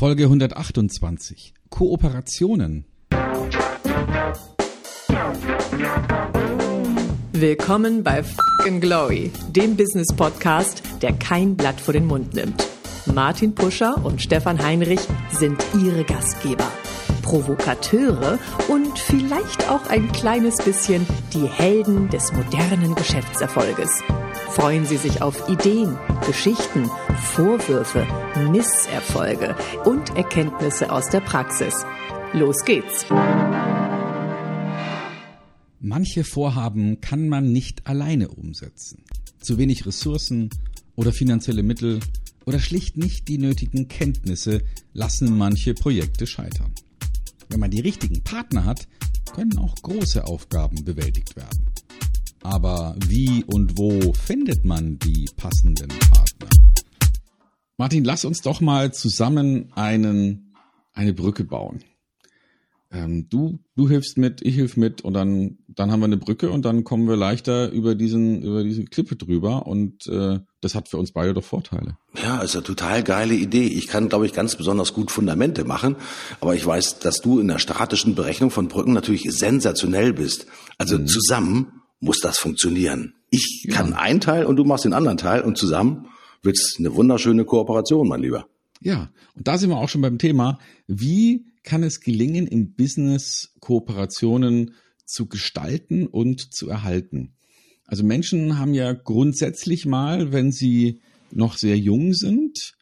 Folge 128. Kooperationen. Willkommen bei Fucking Glory, dem Business Podcast, der kein Blatt vor den Mund nimmt. Martin Puscher und Stefan Heinrich sind ihre Gastgeber. Provokateure und vielleicht auch ein kleines bisschen die Helden des modernen Geschäftserfolges. Freuen Sie sich auf Ideen, Geschichten, Vorwürfe, Misserfolge und Erkenntnisse aus der Praxis. Los geht's! Manche Vorhaben kann man nicht alleine umsetzen. Zu wenig Ressourcen oder finanzielle Mittel oder schlicht nicht die nötigen Kenntnisse lassen manche Projekte scheitern. Wenn man die richtigen Partner hat, können auch große Aufgaben bewältigt werden. Aber wie und wo findet man die passenden Partner? Martin, lass uns doch mal zusammen einen, eine Brücke bauen. Ähm, du, du hilfst mit, ich hilf mit und dann, dann haben wir eine Brücke und dann kommen wir leichter über diesen, über diese Klippe drüber und äh, das hat für uns beide doch Vorteile. Ja, ist eine total geile Idee. Ich kann, glaube ich, ganz besonders gut Fundamente machen, aber ich weiß, dass du in der statischen Berechnung von Brücken natürlich sensationell bist. Also mhm. zusammen muss das funktionieren. Ich ja. kann einen Teil und du machst den anderen Teil und zusammen wird's eine wunderschöne Kooperation, mein Lieber. Ja, und da sind wir auch schon beim Thema, wie kann es gelingen, im Business Kooperationen zu gestalten und zu erhalten? Also Menschen haben ja grundsätzlich mal, wenn sie noch sehr jung sind,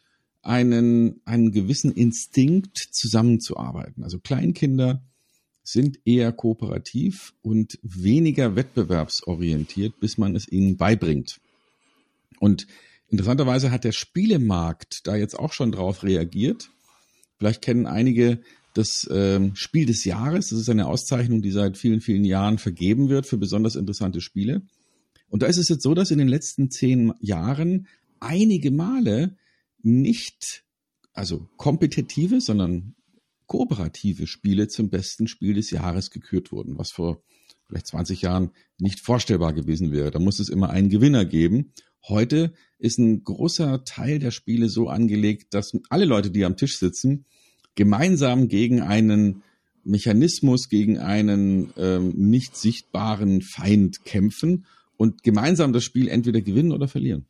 einen, einen gewissen Instinkt zusammenzuarbeiten. Also Kleinkinder sind eher kooperativ und weniger wettbewerbsorientiert, bis man es ihnen beibringt. Und interessanterweise hat der Spielemarkt da jetzt auch schon drauf reagiert. Vielleicht kennen einige das ähm, Spiel des Jahres. Das ist eine Auszeichnung, die seit vielen, vielen Jahren vergeben wird für besonders interessante Spiele. Und da ist es jetzt so, dass in den letzten zehn Jahren einige Male nicht, also kompetitive, sondern kooperative Spiele zum besten Spiel des Jahres gekürt wurden, was vor vielleicht 20 Jahren nicht vorstellbar gewesen wäre. Da muss es immer einen Gewinner geben. Heute ist ein großer Teil der Spiele so angelegt, dass alle Leute, die am Tisch sitzen, gemeinsam gegen einen Mechanismus, gegen einen ähm, nicht sichtbaren Feind kämpfen und gemeinsam das Spiel entweder gewinnen oder verlieren.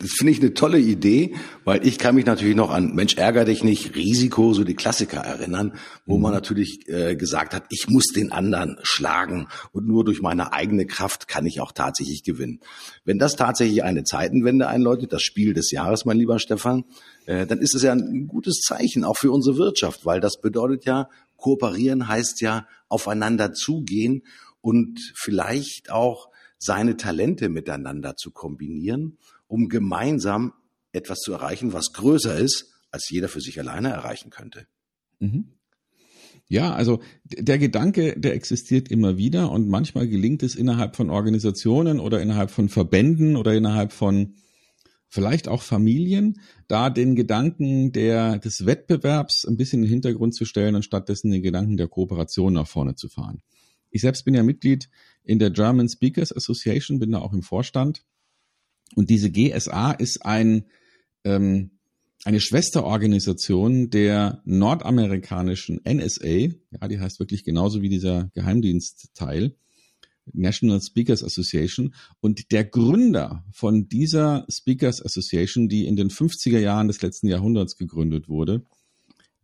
Das finde ich eine tolle Idee, weil ich kann mich natürlich noch an Mensch ärger dich nicht, Risiko, so die Klassiker erinnern, wo mhm. man natürlich äh, gesagt hat, ich muss den anderen schlagen und nur durch meine eigene Kraft kann ich auch tatsächlich gewinnen. Wenn das tatsächlich eine Zeitenwende einläutet, das Spiel des Jahres, mein lieber Stefan, äh, dann ist es ja ein gutes Zeichen auch für unsere Wirtschaft, weil das bedeutet ja, kooperieren heißt ja aufeinander zugehen und vielleicht auch seine Talente miteinander zu kombinieren um gemeinsam etwas zu erreichen, was größer ist, als jeder für sich alleine erreichen könnte. Mhm. Ja, also der Gedanke, der existiert immer wieder und manchmal gelingt es innerhalb von Organisationen oder innerhalb von Verbänden oder innerhalb von vielleicht auch Familien, da den Gedanken der, des Wettbewerbs ein bisschen in den Hintergrund zu stellen und stattdessen den Gedanken der Kooperation nach vorne zu fahren. Ich selbst bin ja Mitglied in der German Speakers Association, bin da auch im Vorstand und diese GSA ist ein, ähm, eine Schwesterorganisation der nordamerikanischen NSA, ja, die heißt wirklich genauso wie dieser Geheimdienstteil, National Speakers Association. Und der Gründer von dieser Speakers Association, die in den 50er Jahren des letzten Jahrhunderts gegründet wurde,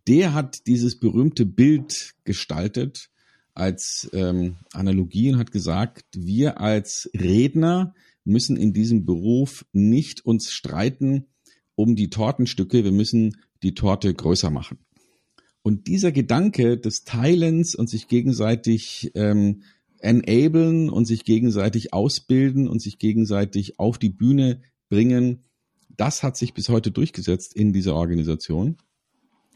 der hat dieses berühmte Bild gestaltet als ähm, Analogie und hat gesagt, wir als Redner müssen in diesem Beruf nicht uns streiten um die Tortenstücke, wir müssen die Torte größer machen. Und dieser Gedanke des Teilens und sich gegenseitig ähm, enablen und sich gegenseitig ausbilden und sich gegenseitig auf die Bühne bringen, das hat sich bis heute durchgesetzt in dieser Organisation.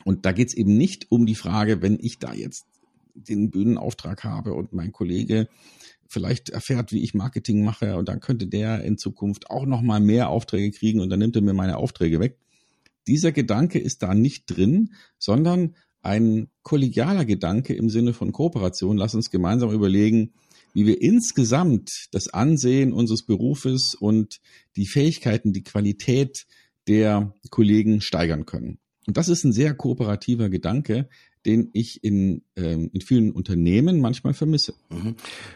Und da geht es eben nicht um die Frage, wenn ich da jetzt den Bühnenauftrag habe und mein Kollege vielleicht erfährt, wie ich Marketing mache und dann könnte der in Zukunft auch noch mal mehr Aufträge kriegen und dann nimmt er mir meine Aufträge weg. Dieser Gedanke ist da nicht drin, sondern ein kollegialer Gedanke im Sinne von Kooperation. Lass uns gemeinsam überlegen, wie wir insgesamt das Ansehen unseres Berufes und die Fähigkeiten, die Qualität der Kollegen steigern können. Und das ist ein sehr kooperativer Gedanke, den ich in, ähm, in vielen Unternehmen manchmal vermisse. Mhm.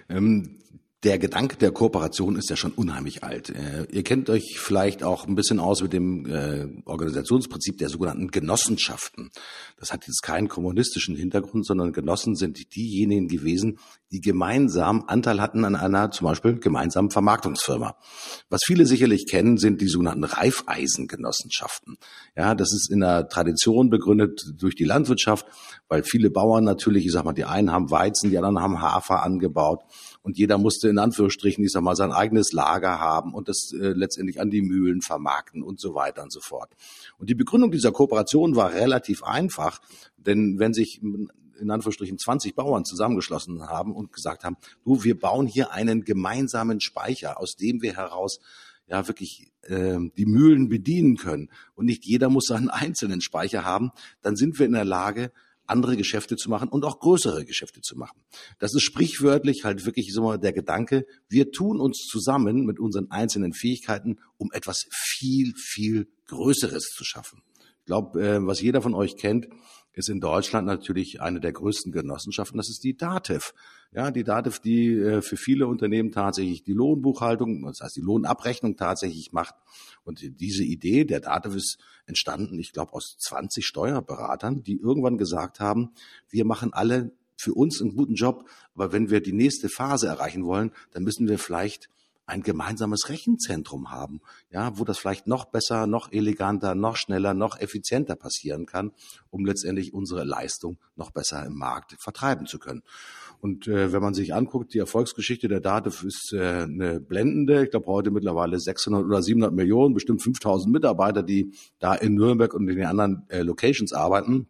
Ähm, der Gedanke der Kooperation ist ja schon unheimlich alt. Äh, ihr kennt euch vielleicht auch ein bisschen aus mit dem äh, Organisationsprinzip der sogenannten Genossenschaften. Das hat jetzt keinen kommunistischen Hintergrund, sondern Genossen sind diejenigen gewesen, die gemeinsam Anteil hatten an einer zum Beispiel gemeinsamen Vermarktungsfirma. Was viele sicherlich kennen, sind die sogenannten Reifeisengenossenschaften. Ja, das ist in der Tradition begründet durch die Landwirtschaft, weil viele Bauern natürlich, ich sag mal, die einen haben Weizen, die anderen haben Hafer angebaut und jeder musste in Anführungsstrichen, ich sag mal, sein eigenes Lager haben und das äh, letztendlich an die Mühlen vermarkten und so weiter und so fort. Und die Begründung dieser Kooperation war relativ einfach, denn wenn sich in Anführungsstrichen 20 Bauern zusammengeschlossen haben und gesagt haben, du, wir bauen hier einen gemeinsamen Speicher, aus dem wir heraus ja wirklich äh, die Mühlen bedienen können und nicht jeder muss seinen einzelnen Speicher haben, dann sind wir in der Lage, andere Geschäfte zu machen und auch größere Geschäfte zu machen. Das ist sprichwörtlich halt wirklich so der Gedanke, wir tun uns zusammen mit unseren einzelnen Fähigkeiten, um etwas viel, viel Größeres zu schaffen. Ich glaube, äh, was jeder von euch kennt, ist in Deutschland natürlich eine der größten Genossenschaften, das ist die DATEV. Ja, die DATEV, die äh, für viele Unternehmen tatsächlich die Lohnbuchhaltung, das heißt die Lohnabrechnung tatsächlich macht. Und diese Idee der DATEV ist entstanden, ich glaube, aus 20 Steuerberatern, die irgendwann gesagt haben, wir machen alle für uns einen guten Job, aber wenn wir die nächste Phase erreichen wollen, dann müssen wir vielleicht ein gemeinsames Rechenzentrum haben, ja, wo das vielleicht noch besser, noch eleganter, noch schneller, noch effizienter passieren kann, um letztendlich unsere Leistung noch besser im Markt vertreiben zu können. Und äh, wenn man sich anguckt, die Erfolgsgeschichte der DATEV ist äh, eine blendende. Ich glaube heute mittlerweile 600 oder 700 Millionen, bestimmt 5000 Mitarbeiter, die da in Nürnberg und in den anderen äh, Locations arbeiten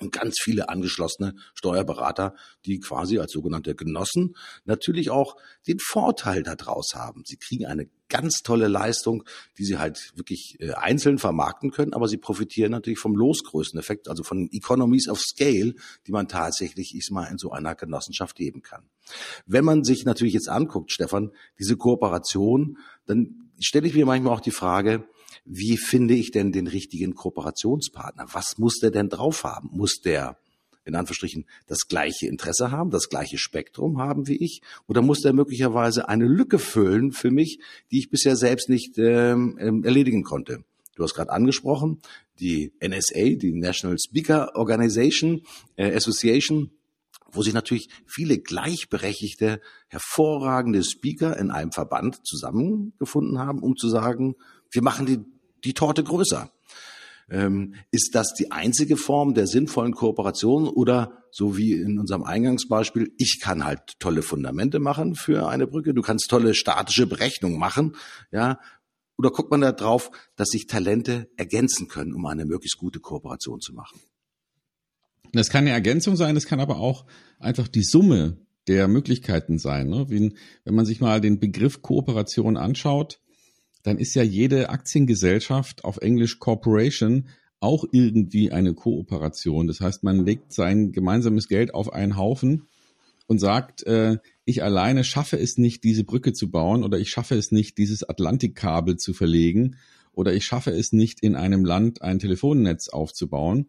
und ganz viele angeschlossene Steuerberater, die quasi als sogenannte Genossen natürlich auch den Vorteil daraus haben. Sie kriegen eine ganz tolle Leistung, die sie halt wirklich äh, einzeln vermarkten können, aber sie profitieren natürlich vom Losgrößeneffekt, also von Economies of Scale, die man tatsächlich ich mal in so einer Genossenschaft geben kann. Wenn man sich natürlich jetzt anguckt, Stefan, diese Kooperation, dann stelle ich mir manchmal auch die Frage, wie finde ich denn den richtigen Kooperationspartner? Was muss der denn drauf haben? Muss der in Anführungsstrichen das gleiche Interesse haben, das gleiche Spektrum haben wie ich? Oder muss der möglicherweise eine Lücke füllen für mich, die ich bisher selbst nicht ähm, ähm erledigen konnte? Du hast gerade angesprochen, die NSA, die National Speaker Organization äh, Association, wo sich natürlich viele gleichberechtigte, hervorragende Speaker in einem Verband zusammengefunden haben, um zu sagen, wir machen die, die Torte größer. Ähm, ist das die einzige Form der sinnvollen Kooperation oder so wie in unserem Eingangsbeispiel, ich kann halt tolle Fundamente machen für eine Brücke, du kannst tolle statische Berechnungen machen, ja, oder guckt man da drauf, dass sich Talente ergänzen können, um eine möglichst gute Kooperation zu machen? Das kann eine Ergänzung sein, das kann aber auch einfach die Summe der Möglichkeiten sein. Ne? Wie, wenn man sich mal den Begriff Kooperation anschaut, dann ist ja jede Aktiengesellschaft auf Englisch Corporation auch irgendwie eine Kooperation. Das heißt, man legt sein gemeinsames Geld auf einen Haufen und sagt, äh, ich alleine schaffe es nicht, diese Brücke zu bauen oder ich schaffe es nicht, dieses Atlantikkabel zu verlegen oder ich schaffe es nicht, in einem Land ein Telefonnetz aufzubauen.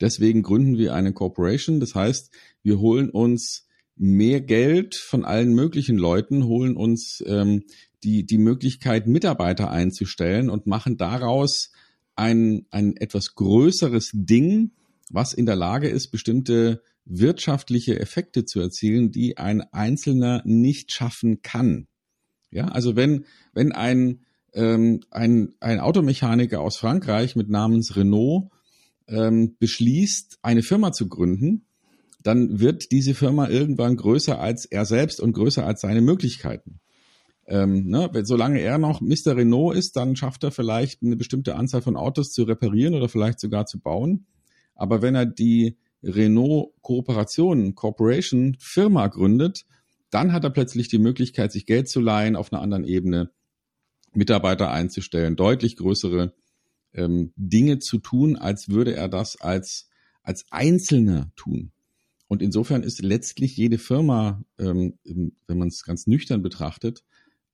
Deswegen gründen wir eine Corporation. Das heißt, wir holen uns mehr Geld von allen möglichen Leuten, holen uns ähm, die, die Möglichkeit, Mitarbeiter einzustellen und machen daraus ein, ein etwas größeres Ding, was in der Lage ist, bestimmte wirtschaftliche Effekte zu erzielen, die ein Einzelner nicht schaffen kann. Ja, also wenn, wenn ein, ähm, ein, ein Automechaniker aus Frankreich mit Namens Renault ähm, beschließt, eine Firma zu gründen, dann wird diese Firma irgendwann größer als er selbst und größer als seine Möglichkeiten. Ähm, ne, solange er noch Mr. Renault ist, dann schafft er vielleicht eine bestimmte Anzahl von Autos zu reparieren oder vielleicht sogar zu bauen. Aber wenn er die Renault Kooperation, Corporation Firma gründet, dann hat er plötzlich die Möglichkeit, sich Geld zu leihen auf einer anderen Ebene, Mitarbeiter einzustellen, deutlich größere ähm, Dinge zu tun, als würde er das als, als Einzelner tun. Und insofern ist letztlich jede Firma, ähm, wenn man es ganz nüchtern betrachtet,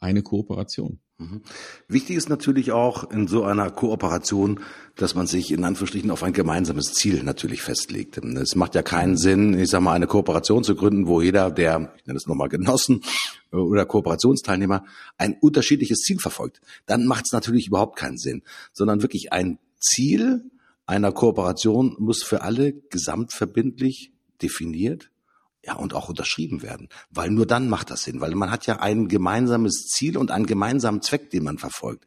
eine Kooperation. Mhm. Wichtig ist natürlich auch in so einer Kooperation, dass man sich in Anführungsstrichen auf ein gemeinsames Ziel natürlich festlegt. Es macht ja keinen Sinn, ich sag mal, eine Kooperation zu gründen, wo jeder, der, ich nenne es nochmal Genossen oder Kooperationsteilnehmer, ein unterschiedliches Ziel verfolgt. Dann macht es natürlich überhaupt keinen Sinn, sondern wirklich ein Ziel einer Kooperation muss für alle gesamtverbindlich definiert ja, und auch unterschrieben werden. Weil nur dann macht das Sinn, weil man hat ja ein gemeinsames Ziel und einen gemeinsamen Zweck, den man verfolgt.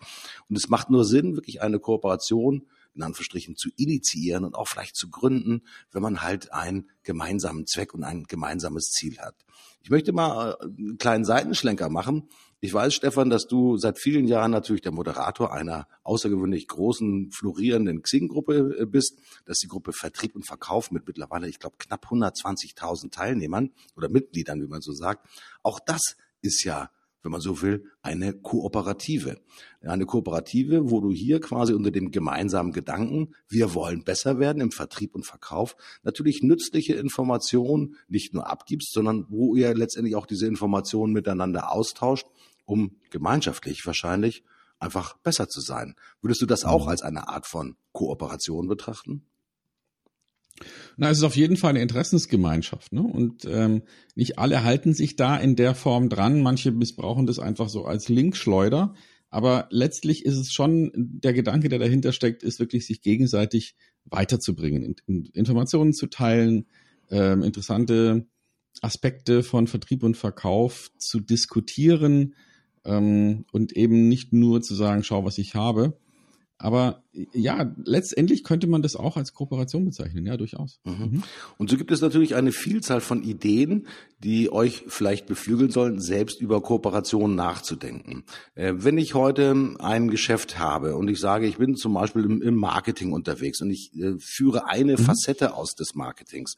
Und es macht nur Sinn, wirklich eine Kooperation in Anführungsstrichen zu initiieren und auch vielleicht zu gründen, wenn man halt einen gemeinsamen Zweck und ein gemeinsames Ziel hat. Ich möchte mal äh, einen kleinen Seitenschlenker machen ich weiß, Stefan, dass du seit vielen Jahren natürlich der Moderator einer außergewöhnlich großen, florierenden Xing-Gruppe äh, bist. Das ist die Gruppe Vertrieb und Verkauf mit mittlerweile, ich glaube, knapp 120.000 Teilnehmern oder Mitgliedern, wie man so sagt. Auch das ist ja wenn man so will, eine Kooperative. Eine Kooperative, wo du hier quasi unter dem gemeinsamen Gedanken, wir wollen besser werden im Vertrieb und Verkauf, natürlich nützliche Informationen nicht nur abgibst, sondern wo ihr letztendlich auch diese Informationen miteinander austauscht, um gemeinschaftlich wahrscheinlich einfach besser zu sein. Würdest du das auch mhm. als eine Art von Kooperation betrachten? Na, es ist auf jeden Fall eine Interessensgemeinschaft, ne? Und ähm, nicht alle halten sich da in der Form dran. Manche missbrauchen das einfach so als Linkschleuder. Aber letztlich ist es schon der Gedanke, der dahinter steckt, ist wirklich sich gegenseitig weiterzubringen, in, in Informationen zu teilen, ähm, interessante Aspekte von Vertrieb und Verkauf zu diskutieren ähm, und eben nicht nur zu sagen, schau, was ich habe, aber ja, letztendlich könnte man das auch als Kooperation bezeichnen, ja, durchaus. Mhm. mhm. Und so gibt es natürlich eine Vielzahl von Ideen, die euch vielleicht beflügeln sollen, selbst über Kooperationen nachzudenken. Äh, wenn ich heute ein Geschäft habe und ich sage, ich bin zum Beispiel im, im Marketing unterwegs und ich äh, führe eine mhm. Facette aus des Marketings.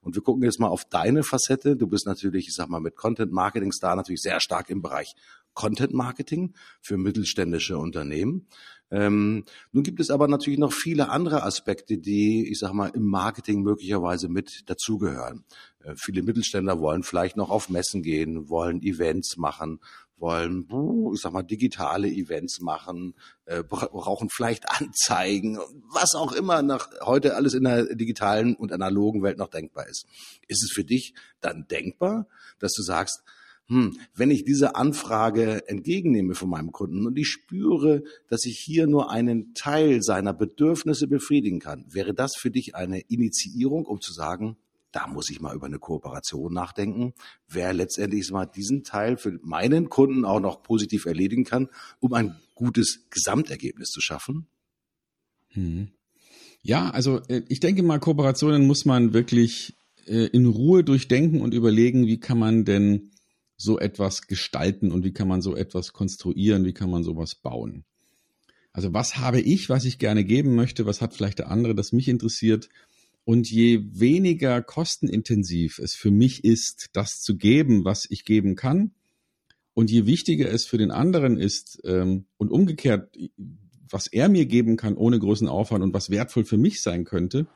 Und wir gucken jetzt mal auf deine Facette. Du bist natürlich, ich sag mal, mit Content Marketing Star natürlich sehr stark im Bereich Content Marketing für mittelständische Unternehmen. Ähm, nun gibt es aber natürlich noch viele andere Aspekte, die, ich sag mal, im Marketing möglicherweise mit dazugehören. Äh, viele Mittelständler wollen vielleicht noch auf Messen gehen, wollen Events machen, wollen, ich sag mal, digitale Events machen, äh, brauchen vielleicht Anzeigen, was auch immer nach heute alles in der digitalen und analogen Welt noch denkbar ist. Ist es für dich dann denkbar, dass du sagst, hm, wenn ich diese Anfrage entgegennehme von meinem Kunden und ich spüre, dass ich hier nur einen Teil seiner Bedürfnisse befriedigen kann, wäre das für dich eine Initiierung, um zu sagen, da muss ich mal über eine Kooperation nachdenken, wer letztendlich mal diesen Teil für meinen Kunden auch noch positiv erledigen kann, um ein gutes Gesamtergebnis zu schaffen? Hm. Ja, also äh, ich denke mal, Kooperationen muss man wirklich äh, in Ruhe durchdenken und überlegen, wie kann man denn so etwas gestalten und wie kann man so etwas konstruieren, wie kann man sowas bauen. Also was habe ich, was ich gerne geben möchte, was hat vielleicht der andere, das mich interessiert. Und je weniger kostenintensiv es für mich ist, das zu geben, was ich geben kann, und je wichtiger es für den anderen ist ähm, und umgekehrt, was er mir geben kann ohne großen Aufwand und was wertvoll für mich sein könnte,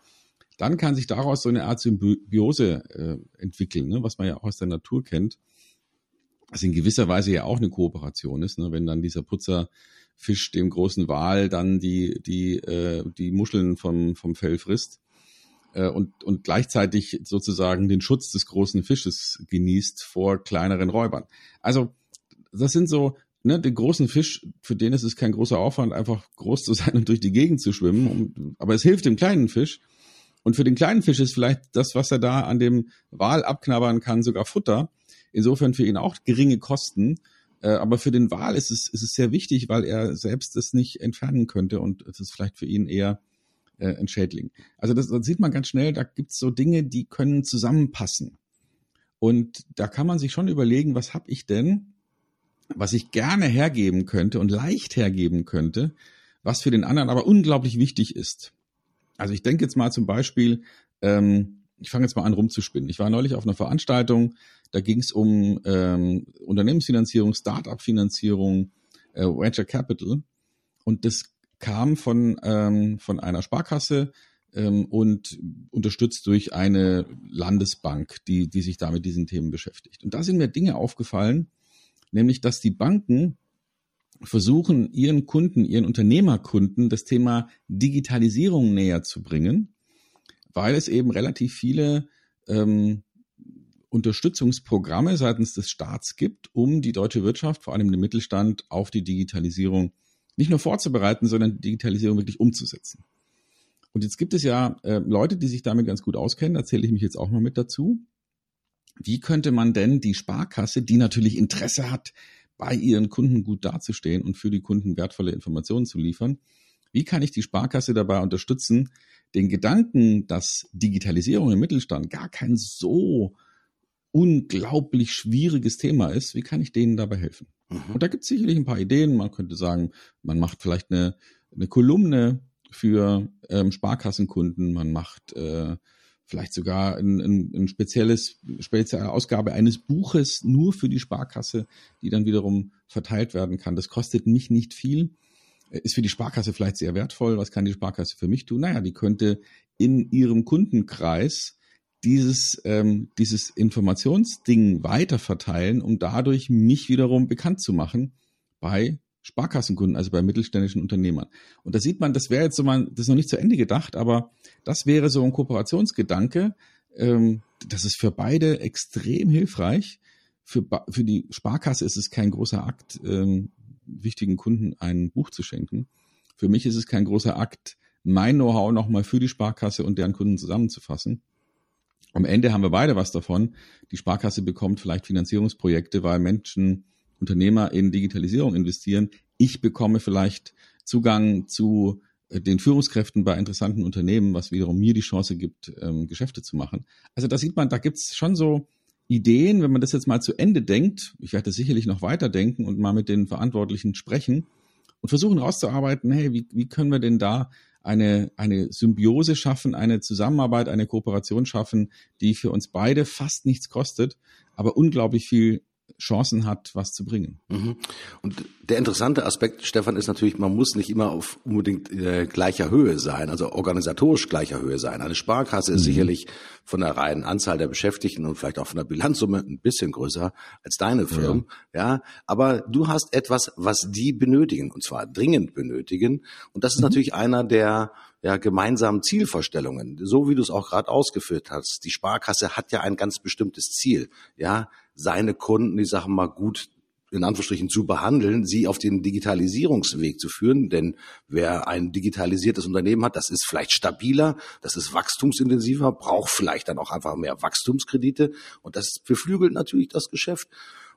dann kann sich daraus so eine Art Symbiose äh, entwickeln, ne, was man ja auch aus der Natur kennt was in gewisser Weise ja auch eine Kooperation ist, ne? wenn dann dieser Putzerfisch dem großen Wal dann die, die, äh, die Muscheln vom, vom Fell frisst äh, und, und gleichzeitig sozusagen den Schutz des großen Fisches genießt vor kleineren Räubern. Also das sind so, ne, den großen Fisch, für den ist es kein großer Aufwand, einfach groß zu sein und durch die Gegend zu schwimmen, um, aber es hilft dem kleinen Fisch. Und für den kleinen Fisch ist vielleicht das, was er da an dem Wal abknabbern kann, sogar Futter. Insofern für ihn auch geringe Kosten. Äh, aber für den Wal ist es, ist es sehr wichtig, weil er selbst es nicht entfernen könnte und es ist vielleicht für ihn eher äh, ein Schädling. Also das, das sieht man ganz schnell, da gibt es so Dinge, die können zusammenpassen. Und da kann man sich schon überlegen, was habe ich denn, was ich gerne hergeben könnte und leicht hergeben könnte, was für den anderen aber unglaublich wichtig ist. Also ich denke jetzt mal zum Beispiel, ähm, ich fange jetzt mal an rumzuspinnen. Ich war neulich auf einer Veranstaltung, da ging es um ähm, Unternehmensfinanzierung, Start-up-Finanzierung, äh, Venture Capital. Und das kam von, ähm, von einer Sparkasse ähm, und unterstützt durch eine Landesbank, die, die sich da mit diesen Themen beschäftigt. Und da sind mir Dinge aufgefallen, nämlich dass die Banken versuchen, ihren Kunden, ihren Unternehmerkunden das Thema Digitalisierung näher zu bringen, weil es eben relativ viele ähm, Unterstützungsprogramme seitens des Staats gibt, um die deutsche Wirtschaft, vor allem den Mittelstand, auf die Digitalisierung nicht nur vorzubereiten, sondern die Digitalisierung wirklich umzusetzen. Und jetzt gibt es ja äh, Leute, die sich damit ganz gut auskennen, da zähle ich mich jetzt auch mal mit dazu. Wie könnte man denn die Sparkasse, die natürlich Interesse hat, bei ihren Kunden gut dazustehen und für die Kunden wertvolle Informationen zu liefern, wie kann ich die Sparkasse dabei unterstützen, den Gedanken, dass Digitalisierung im Mittelstand gar kein so unglaublich schwieriges Thema ist, wie kann ich denen dabei helfen? Mhm. Und da gibt es sicherlich ein paar Ideen. Man könnte sagen, man macht vielleicht eine, eine Kolumne für ähm, Sparkassenkunden, man macht äh, vielleicht sogar ein, ein, ein spezielles, spezielle Ausgabe eines Buches nur für die Sparkasse, die dann wiederum verteilt werden kann. Das kostet mich nicht viel, ist für die Sparkasse vielleicht sehr wertvoll. Was kann die Sparkasse für mich tun? Naja, die könnte in ihrem Kundenkreis dieses, ähm, dieses Informationsding weiterverteilen, um dadurch mich wiederum bekannt zu machen bei Sparkassenkunden, also bei mittelständischen Unternehmern. Und da sieht man, das wäre jetzt so mal, das ist noch nicht zu Ende gedacht, aber das wäre so ein Kooperationsgedanke. Ähm, das ist für beide extrem hilfreich. Für, für die Sparkasse ist es kein großer Akt, ähm, wichtigen Kunden ein Buch zu schenken. Für mich ist es kein großer Akt, mein Know-how nochmal für die Sparkasse und deren Kunden zusammenzufassen. Am Ende haben wir beide was davon. Die Sparkasse bekommt vielleicht Finanzierungsprojekte, weil Menschen Unternehmer in Digitalisierung investieren. Ich bekomme vielleicht Zugang zu äh, den Führungskräften bei interessanten Unternehmen, was wiederum mir die Chance gibt, ähm, Geschäfte zu machen. Also da sieht man, da gibt's schon so Ideen, wenn man das jetzt mal zu Ende denkt, ich werde das sicherlich noch weiterdenken und mal mit den Verantwortlichen sprechen und versuchen rauszuarbeiten, hey, wie, wie können wir denn da eine, eine Symbiose schaffen, eine Zusammenarbeit, eine Kooperation schaffen, die für uns beide fast nichts kostet, aber unglaublich viel Chancen hat, was zu bringen. Mhm. Und der interessante Aspekt, Stefan, ist natürlich, man muss nicht immer auf unbedingt äh, gleicher Höhe sein, also organisatorisch gleicher Höhe sein. Eine Sparkasse ist mhm. sicherlich von der reinen Anzahl der Beschäftigten und vielleicht auch von der Bilanzsumme ein bisschen größer als deine Firmen. Ja. ja. aber du hast etwas, was die benötigen und zwar dringend benötigen. Und das ist mhm. natürlich einer der ja, gemeinsamen Zielvorstellungen, so wie du es auch gerade ausgeführt hast. Die Sparkasse hat ja ein ganz bestimmtes Ziel, ja, seine Kunden, die Sachen mal gut in Anführungsstrichen zu behandeln, sie auf den Digitalisierungsweg zu führen. Denn wer ein digitalisiertes Unternehmen hat, das ist vielleicht stabiler, das ist wachstumsintensiver, braucht vielleicht dann auch einfach mehr Wachstumskredite und das beflügelt natürlich das Geschäft.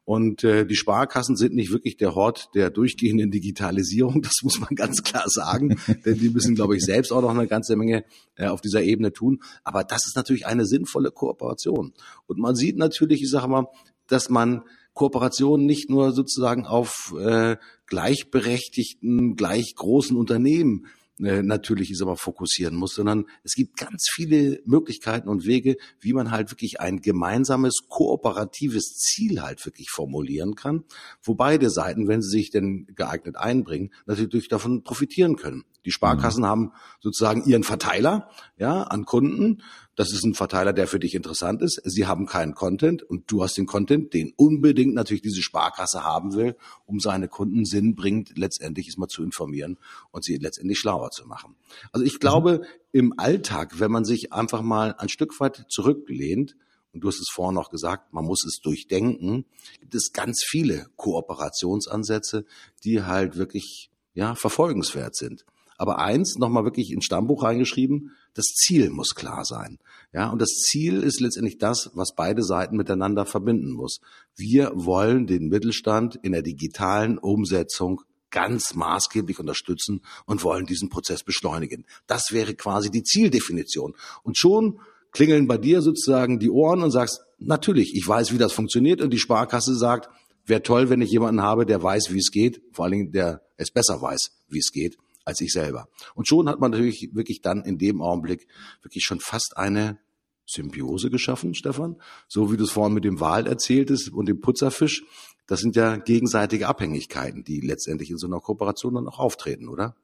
Und äh, die Sparkassen sind nicht wirklich der Hort der durchgehenden Digitalisierung, das muss man ganz klar sagen, denn die müssen, glaube ich, selbst auch noch eine ganze Menge äh, auf dieser Ebene tun. Aber das ist natürlich eine sinnvolle Kooperation. Und man sieht natürlich, ich sage mal, dass man Kooperationen nicht nur sozusagen auf äh, gleichberechtigten, gleich großen Unternehmen äh, natürlich ist aber fokussieren muss, sondern es gibt ganz viele Möglichkeiten und Wege, wie man halt wirklich ein gemeinsames, kooperatives Ziel halt wirklich formulieren kann, wo beide Seiten, wenn sie sich denn geeignet einbringen, natürlich davon profitieren können. Die Sparkassen mhm. haben sozusagen ihren Verteiler, ja, an Kunden. Das ist ein Verteiler, der für dich interessant ist. Sie haben keinen Content und du hast den Content, den unbedingt natürlich diese Sparkasse haben will, um seine Kunden sinnbringend letztendlich ist mal zu informieren und sie letztendlich schlauer zu machen. Also ich glaube, mhm. im Alltag, wenn man sich einfach mal ein Stück weit zurücklehnt, und du hast es vorhin noch gesagt, man muss es durchdenken, gibt es ganz viele Kooperationsansätze, die halt wirklich ja verfolgenswert sind. Aber eins nochmal wirklich ins Stammbuch reingeschrieben, das Ziel muss klar sein. Ja, und das Ziel ist letztendlich das, was beide Seiten miteinander verbinden muss. Wir wollen den Mittelstand in der digitalen Umsetzung ganz maßgeblich unterstützen und wollen diesen Prozess beschleunigen. Das wäre quasi die Zieldefinition. Und schon klingeln bei dir sozusagen die Ohren und sagst, natürlich, ich weiß, wie das funktioniert und die Sparkasse sagt, wäre toll, wenn ich jemanden habe, der weiß, wie es geht, vor allen Dingen, der es besser weiß, wie es geht als ich selber. Und schon hat man natürlich wirklich dann in dem Augenblick wirklich schon fast eine Symbiose geschaffen, Stefan. So wie du es vorhin mit dem Wal erzähltest und dem Putzerfisch. Das sind ja gegenseitige Abhängigkeiten, die letztendlich in so einer Kooperation dann auch auftreten, oder?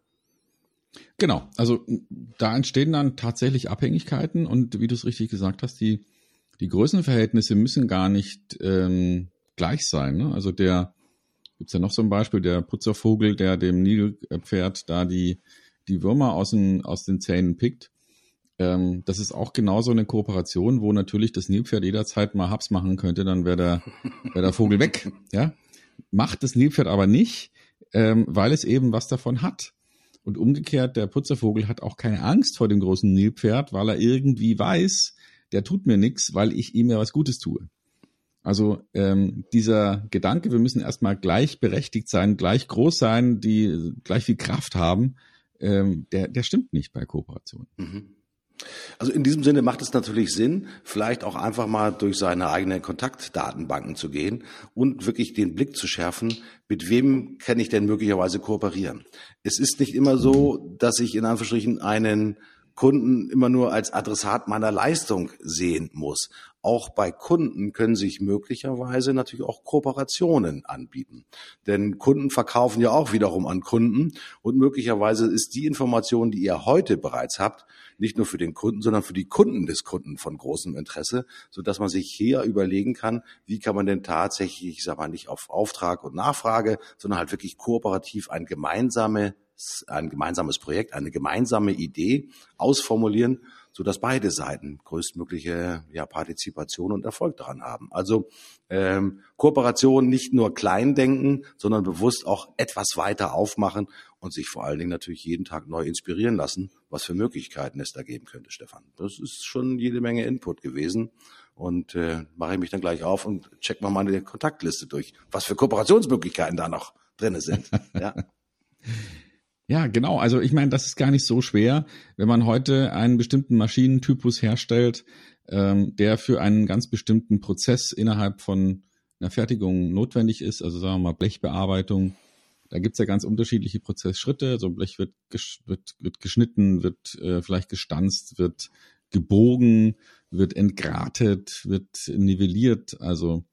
Genau, also da entstehen dann tatsächlich Abhängigkeiten und wie du es richtig gesagt hast, die, die Größenverhältnisse müssen gar nicht ähm, gleich sein. Ne? Also der, Gibt's ja noch so ein Beispiel, der Putzervogel, der dem Nilpferd da die, die Würmer aus den, aus den Zähnen pickt. Ähm, das ist auch genauso eine Kooperation, wo natürlich das Nilpferd jederzeit mal Haps machen könnte, dann wäre der, wär der Vogel weg. Ja? Macht das Nilpferd aber nicht, ähm, weil es eben was davon hat. Und umgekehrt, der Putzervogel hat auch keine Angst vor dem großen Nilpferd, weil er irgendwie weiß, der tut mir nichts, weil ich ihm ja was Gutes tue. Also ähm, dieser Gedanke, wir müssen erstmal gleichberechtigt sein, gleich groß sein, die gleich viel Kraft haben, ähm, der, der stimmt nicht bei Kooperation. Mhm. Also in diesem Sinne macht es natürlich Sinn, vielleicht auch einfach mal durch seine eigenen Kontaktdatenbanken zu gehen und wirklich den Blick zu schärfen, mit wem kann ich denn möglicherweise kooperieren. Es ist nicht immer so, dass ich in Anführungsstrichen einen Kunden immer nur als Adressat meiner Leistung sehen muss. Auch bei Kunden können sich möglicherweise natürlich auch Kooperationen anbieten. Denn Kunden verkaufen ja auch wiederum an Kunden und möglicherweise ist die Information, die ihr heute bereits habt, nicht nur für den Kunden, sondern für die Kunden des Kunden von großem Interesse, so dass man sich hier überlegen kann, wie kann man denn tatsächlich, ich sag mal, nicht auf Auftrag und Nachfrage, sondern halt wirklich kooperativ ein gemeinsame ein gemeinsames Projekt, eine gemeinsame Idee ausformulieren, so dass beide Seiten größtmögliche ja, Partizipation und Erfolg daran haben. Also ähm, Kooperation nicht nur klein denken, sondern bewusst auch etwas weiter aufmachen und sich vor allen Dingen natürlich jeden Tag neu inspirieren lassen, was für Möglichkeiten es da geben könnte, Stefan. Das ist schon jede Menge Input gewesen. Und äh, mache ich mich dann gleich auf und check mal meine Kontaktliste durch, was für Kooperationsmöglichkeiten da noch drinne sind. Ja. Ja, genau. Also ich meine, das ist gar nicht so schwer, wenn man heute einen bestimmten Maschinentypus herstellt, ähm, der für einen ganz bestimmten Prozess innerhalb von einer Fertigung notwendig ist, also sagen wir mal Blechbearbeitung. Da gibt's ja ganz unterschiedliche Prozessschritte. So ein Blech wird, gesch wird, wird geschnitten, wird äh, vielleicht gestanzt, wird gebogen, wird entgratet, wird nivelliert, also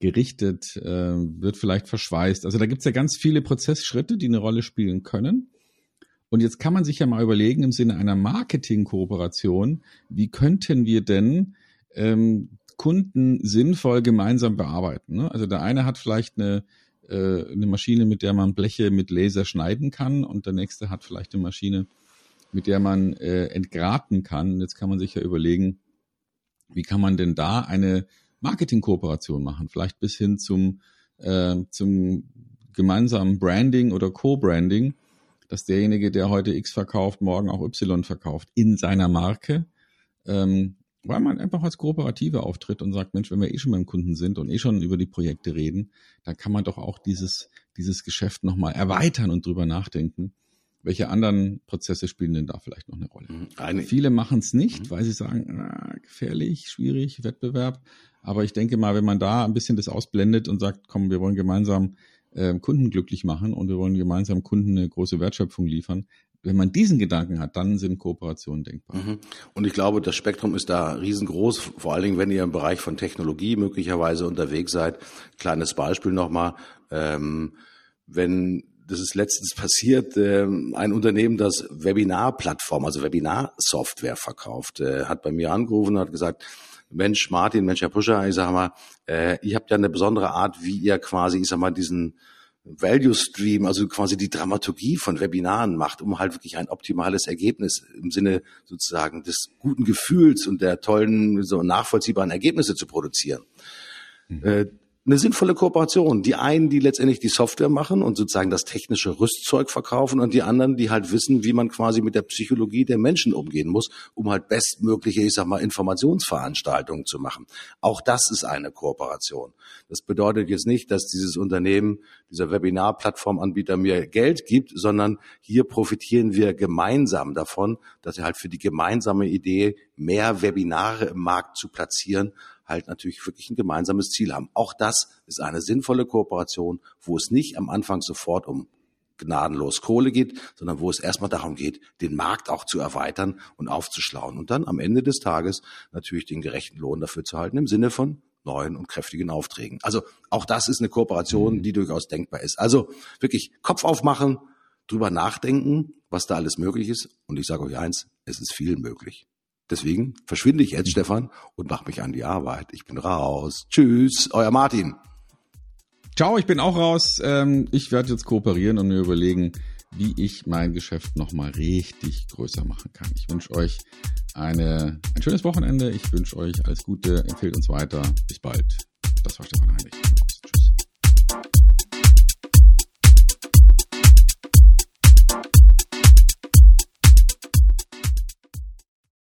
gerichtet, äh, wird vielleicht verschweißt. Also da gibt's ja ganz viele Prozessschritte, die eine Rolle spielen können. Und jetzt kann man sich ja mal überlegen im Sinne einer Marketing-Kooperation, wie könnten wir denn ähm, Kunden sinnvoll gemeinsam bearbeiten? Ne? Also der eine hat vielleicht eine, äh, eine Maschine, mit der man Bleche mit Laser schneiden kann und der nächste hat vielleicht eine Maschine, mit der man äh, entgraten kann. Jetzt kann man sich ja überlegen, wie kann man denn da eine Marketing-Kooperation machen? Vielleicht bis hin zum, äh, zum gemeinsamen Branding oder Co-Branding dass derjenige, der heute X verkauft, morgen auch Y verkauft in seiner Marke, ähm, weil man einfach als Kooperative auftritt und sagt, Mensch, wenn wir eh schon beim Kunden sind und eh schon über die Projekte reden, dann kann man doch auch dieses, dieses Geschäft nochmal erweitern und drüber nachdenken. Welche anderen Prozesse spielen denn da vielleicht noch eine Rolle? Mhm. Eine. Viele machen es nicht, mhm. weil sie sagen, ah, gefährlich, schwierig, Wettbewerb. Aber ich denke mal, wenn man da ein bisschen das ausblendet und sagt, komm, wir wollen gemeinsam äh, Kunden glücklich machen und wir wollen gemeinsam Kunden eine große Wertschöpfung liefern. Wenn man diesen Gedanken hat, dann sind Kooperationen denkbar. Mhm. Und ich glaube, das Spektrum ist da riesengroß, vor allen Dingen, wenn ihr im Bereich von Technologie möglicherweise unterwegs seid. Kleines Beispiel nochmal, ähm, wenn das ist letztens passiert, äh, ein Unternehmen, das Webinar-Plattform, also Webinar-Software verkauft, äh, hat bei mir angerufen und hat gesagt, Mensch, Martin, Mensch, Herr Puscher, ich sag mal, äh, ihr habt ja eine besondere Art, wie ihr quasi, ich sag mal, diesen Value Stream, also quasi die Dramaturgie von Webinaren macht, um halt wirklich ein optimales Ergebnis im Sinne sozusagen des guten Gefühls und der tollen, so nachvollziehbaren Ergebnisse zu produzieren. Mhm. Eine sinnvolle Kooperation. Die einen, die letztendlich die Software machen und sozusagen das technische Rüstzeug verkaufen und die anderen, die halt wissen, wie man quasi mit der Psychologie der Menschen umgehen muss, um halt bestmögliche, ich sag mal, Informationsveranstaltungen zu machen. Auch das ist eine Kooperation. Das bedeutet jetzt nicht, dass dieses Unternehmen, dieser Webinar-Plattformanbieter mir Geld gibt, sondern hier profitieren wir gemeinsam davon, dass er halt für die gemeinsame Idee mehr Webinare im Markt zu platzieren halt natürlich wirklich ein gemeinsames Ziel haben. Auch das ist eine sinnvolle Kooperation, wo es nicht am Anfang sofort um gnadenlos Kohle geht, sondern wo es erstmal darum geht, den Markt auch zu erweitern und aufzuschlauen und dann am Ende des Tages natürlich den gerechten Lohn dafür zu halten im Sinne von neuen und kräftigen Aufträgen. Also auch das ist eine Kooperation, die durchaus denkbar ist. Also wirklich Kopf aufmachen, drüber nachdenken, was da alles möglich ist. Und ich sage euch eins, es ist viel möglich. Deswegen verschwinde ich jetzt, Stefan, und mache mich an die Arbeit. Ich bin raus. Tschüss, euer Martin. Ciao, ich bin auch raus. Ähm, ich werde jetzt kooperieren und mir überlegen, wie ich mein Geschäft nochmal richtig größer machen kann. Ich wünsche euch eine, ein schönes Wochenende. Ich wünsche euch alles Gute. Empfehlt uns weiter. Bis bald. Das war Stefan Heinrich.